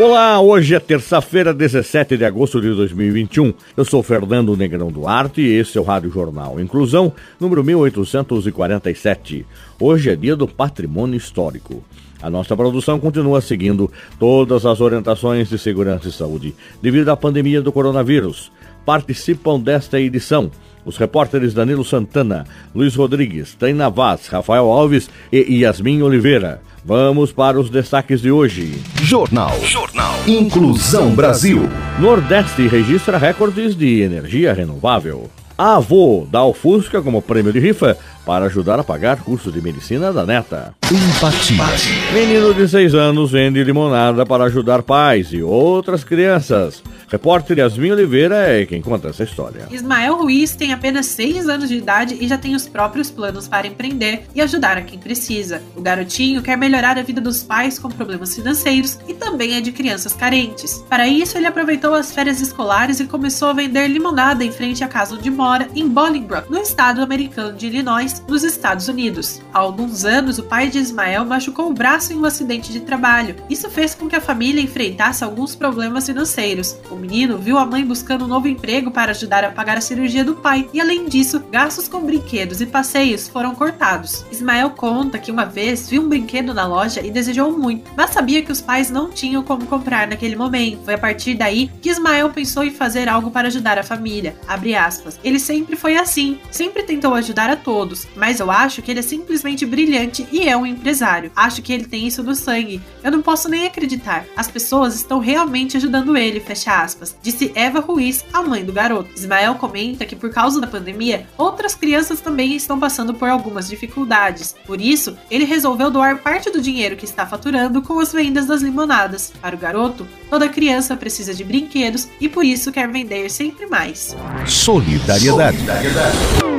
Olá, hoje é terça-feira, 17 de agosto de 2021. Eu sou Fernando Negrão Duarte e esse é o Rádio Jornal Inclusão, número 1847. Hoje é dia do patrimônio histórico. A nossa produção continua seguindo todas as orientações de segurança e saúde devido à pandemia do coronavírus. Participam desta edição os repórteres Danilo Santana, Luiz Rodrigues, Taina Vaz, Rafael Alves e Yasmin Oliveira. Vamos para os destaques de hoje. Jornal. Jornal. Inclusão Brasil. Nordeste registra recordes de energia renovável. A avô dá ao Fusca como prêmio de rifa para ajudar a pagar curso de medicina da neta. Empatia. Menino de 6 anos vende limonada para ajudar pais e outras crianças. Repórter Yasmin Oliveira é quem conta essa história. Ismael Ruiz tem apenas 6 anos de idade e já tem os próprios planos para empreender e ajudar a quem precisa. O garotinho quer melhorar a vida dos pais com problemas financeiros e também a de crianças carentes. Para isso, ele aproveitou as férias escolares e começou a vender limonada em frente à casa onde mora, em Bolingbrook, no estado americano de Illinois, nos Estados Unidos. Há alguns anos, o pai de Ismael machucou o braço em um acidente de trabalho. Isso fez com que a família enfrentasse alguns problemas financeiros. O menino viu a mãe buscando um novo emprego para ajudar a pagar a cirurgia do pai, e além disso, gastos com brinquedos e passeios foram cortados. Ismael conta que uma vez viu um brinquedo na loja e desejou muito, mas sabia que os pais não tinham como comprar naquele momento. Foi a partir daí que Ismael pensou em fazer algo para ajudar a família. Abre aspas. Ele sempre foi assim, sempre tentou ajudar a todos, mas eu acho que ele é simplesmente brilhante e é um empresário. Acho que ele tem isso no sangue. Eu não posso nem acreditar. As pessoas estão realmente ajudando ele, fecha aspas, disse Eva Ruiz, a mãe do garoto. Ismael comenta que por causa da pandemia, outras crianças também estão passando por algumas dificuldades. Por isso, ele resolveu doar parte do dinheiro que está faturando com as vendas das limonadas. Para o garoto, toda criança precisa de brinquedos e por isso quer vender sempre mais. Solidariedade.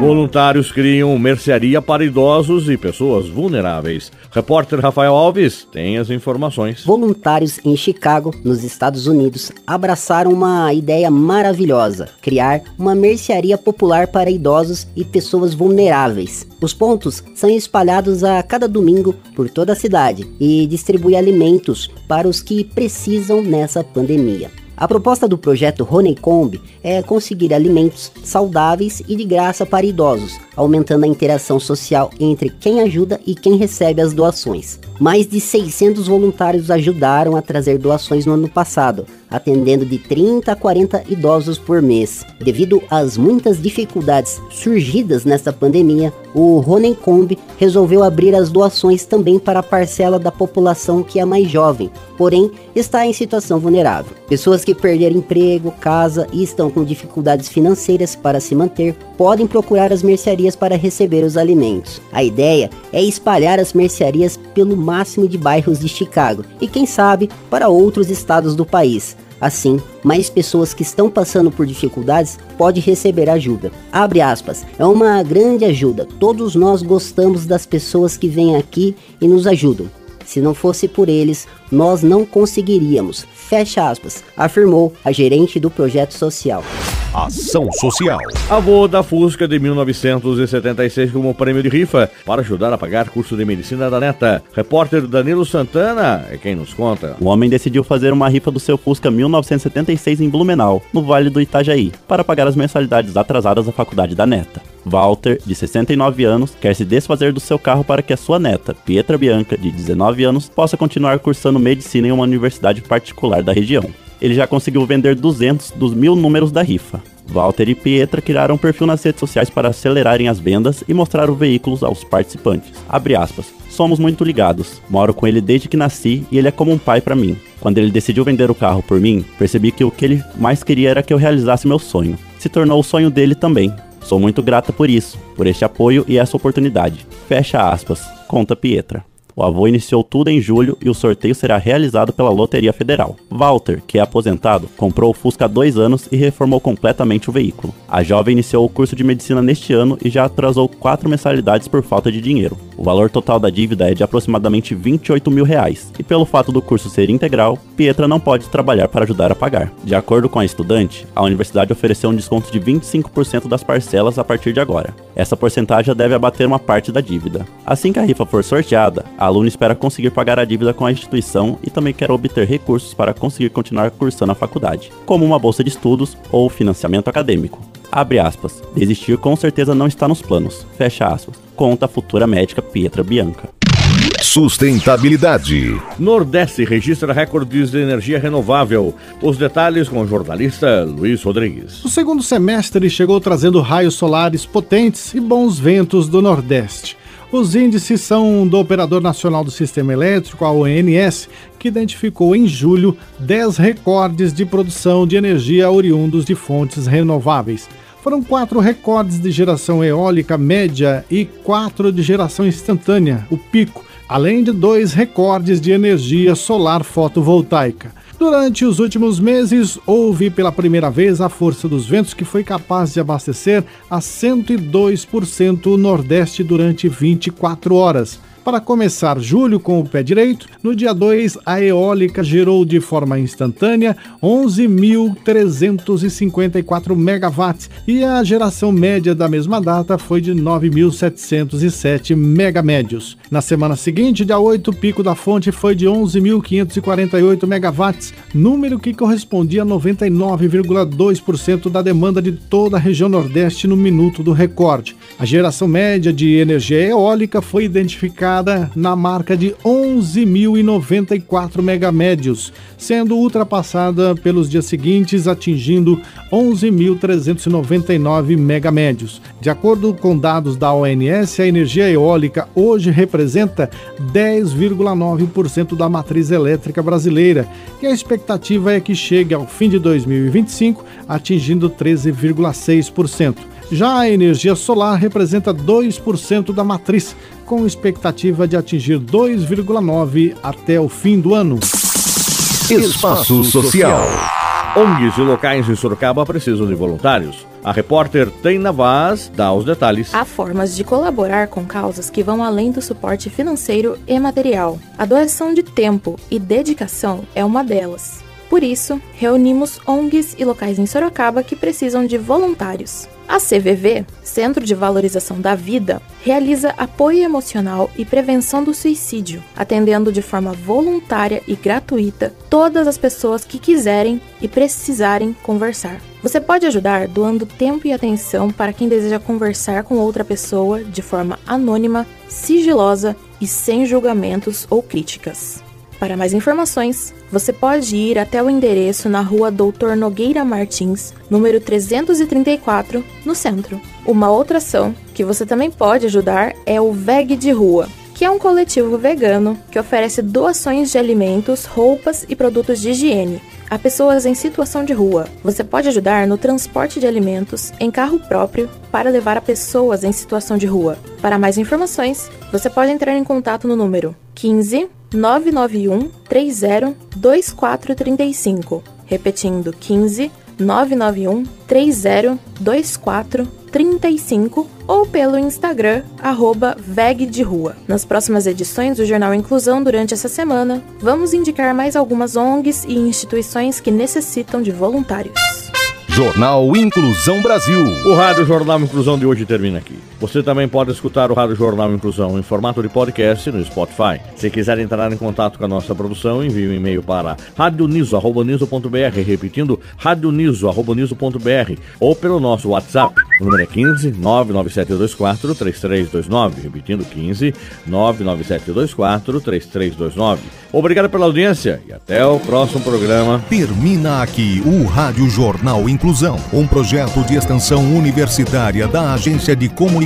Voluntários criam mercearia para idosos e pessoas vulneráveis. Repórter Rafael Alves tem as informações. Voluntários em Chicago, nos Estados Unidos, abraçaram uma ideia maravilhosa: criar uma mercearia popular para idosos e pessoas vulneráveis. Os pontos são espalhados a cada domingo por toda a cidade e distribui alimentos para os que precisam nessa pandemia. A proposta do projeto Honeycomb é conseguir alimentos saudáveis e de graça para idosos, aumentando a interação social entre quem ajuda e quem recebe as doações. Mais de 600 voluntários ajudaram a trazer doações no ano passado, atendendo de 30 a 40 idosos por mês. Devido às muitas dificuldades surgidas nesta pandemia, o Ronencomb resolveu abrir as doações também para a parcela da população que é mais jovem, porém está em situação vulnerável. Pessoas que perderam emprego, casa e estão com dificuldades financeiras para se manter podem procurar as mercearias para receber os alimentos. A ideia é espalhar as mercearias pelo máximo de bairros de Chicago e, quem sabe, para outros estados do país. Assim, mais pessoas que estão passando por dificuldades podem receber ajuda. Abre aspas, é uma grande ajuda. Todos nós gostamos das pessoas que vêm aqui e nos ajudam. Se não fosse por eles, nós não conseguiríamos. Fecha aspas, afirmou a gerente do projeto social. Ação Social. Avô da Fusca de 1976 como prêmio de rifa para ajudar a pagar curso de medicina da neta. Repórter Danilo Santana é quem nos conta. O homem decidiu fazer uma rifa do seu Fusca 1976 em Blumenau, no Vale do Itajaí, para pagar as mensalidades atrasadas da faculdade da neta. Walter, de 69 anos, quer se desfazer do seu carro para que a sua neta, Pietra Bianca, de 19 anos, possa continuar cursando medicina em uma universidade particular da região. Ele já conseguiu vender 200 dos mil números da rifa. Walter e Pietra criaram um perfil nas redes sociais para acelerarem as vendas e mostrar os veículos aos participantes. Abre aspas. Somos muito ligados. Moro com ele desde que nasci e ele é como um pai para mim. Quando ele decidiu vender o carro por mim, percebi que o que ele mais queria era que eu realizasse meu sonho. Se tornou o sonho dele também. Sou muito grata por isso, por este apoio e essa oportunidade. Fecha aspas, conta Pietra. O avô iniciou tudo em julho e o sorteio será realizado pela Loteria Federal. Walter, que é aposentado, comprou o Fusca há dois anos e reformou completamente o veículo. A jovem iniciou o curso de medicina neste ano e já atrasou quatro mensalidades por falta de dinheiro. O valor total da dívida é de aproximadamente 28 mil reais, e pelo fato do curso ser integral, Pietra não pode trabalhar para ajudar a pagar. De acordo com a estudante, a universidade ofereceu um desconto de 25% das parcelas a partir de agora. Essa porcentagem deve abater uma parte da dívida. Assim que a rifa for sorteada, a aluna espera conseguir pagar a dívida com a instituição e também quer obter recursos para conseguir continuar cursando a faculdade, como uma bolsa de estudos ou financiamento acadêmico. Abre aspas. Desistir com certeza não está nos planos. Fecha aspas. Conta a futura médica Pietra Bianca. Sustentabilidade. Nordeste registra recordes de energia renovável. Os detalhes com o jornalista Luiz Rodrigues. O segundo semestre chegou trazendo raios solares potentes e bons ventos do Nordeste. Os índices são do Operador Nacional do Sistema Elétrico, a ONS, que identificou em julho 10 recordes de produção de energia oriundos de fontes renováveis. Foram quatro recordes de geração eólica média e quatro de geração instantânea, o pico, além de dois recordes de energia solar fotovoltaica. Durante os últimos meses, houve pela primeira vez a força dos ventos que foi capaz de abastecer a 102% o Nordeste durante 24 horas. Para começar julho com o pé direito, no dia 2 a eólica gerou de forma instantânea 11.354 megawatts e a geração média da mesma data foi de 9.707 megamédios. Na semana seguinte, dia 8, o pico da fonte foi de 11.548 megawatts, número que correspondia a 99,2% da demanda de toda a região Nordeste no minuto do recorde. A geração média de energia eólica foi identificada na marca de 11.094 megamédios, sendo ultrapassada pelos dias seguintes, atingindo 11.399 megamédios. De acordo com dados da ONS, a energia eólica hoje representa 10,9% da matriz elétrica brasileira, e a expectativa é que chegue ao fim de 2025 atingindo 13,6%. Já a energia solar representa 2% da matriz, com expectativa de atingir 2,9% até o fim do ano. Espaço Social. ONGs e locais em Sorocaba precisam de voluntários. A repórter Taina Vaz dá os detalhes. Há formas de colaborar com causas que vão além do suporte financeiro e material. A doação de tempo e dedicação é uma delas. Por isso, reunimos ONGs e locais em Sorocaba que precisam de voluntários. A CVV, Centro de Valorização da Vida, realiza apoio emocional e prevenção do suicídio, atendendo de forma voluntária e gratuita todas as pessoas que quiserem e precisarem conversar. Você pode ajudar doando tempo e atenção para quem deseja conversar com outra pessoa de forma anônima, sigilosa e sem julgamentos ou críticas. Para mais informações, você pode ir até o endereço na rua Doutor Nogueira Martins, número 334, no centro. Uma outra ação que você também pode ajudar é o VEG de Rua, que é um coletivo vegano que oferece doações de alimentos, roupas e produtos de higiene a pessoas em situação de rua. Você pode ajudar no transporte de alimentos em carro próprio para levar a pessoas em situação de rua. Para mais informações, você pode entrar em contato no número 15 991 30 2435. Repetindo, 15 991 30 2435 ou pelo Instagram, arroba VEG de Rua. Nas próximas edições do Jornal Inclusão durante essa semana, vamos indicar mais algumas ONGs e instituições que necessitam de voluntários. Jornal Inclusão Brasil. O Rádio Jornal Inclusão de hoje termina aqui. Você também pode escutar o Rádio Jornal Inclusão em formato de podcast no Spotify. Se quiser entrar em contato com a nossa produção, envie um e-mail para radioniso.br, repetindo radioniso.br ou pelo nosso WhatsApp. O número é 15 99724 3329, repetindo 15 99724 3329. Obrigado pela audiência e até o próximo programa. Termina aqui o Rádio Jornal Inclusão, um projeto de extensão universitária da Agência de Comunicação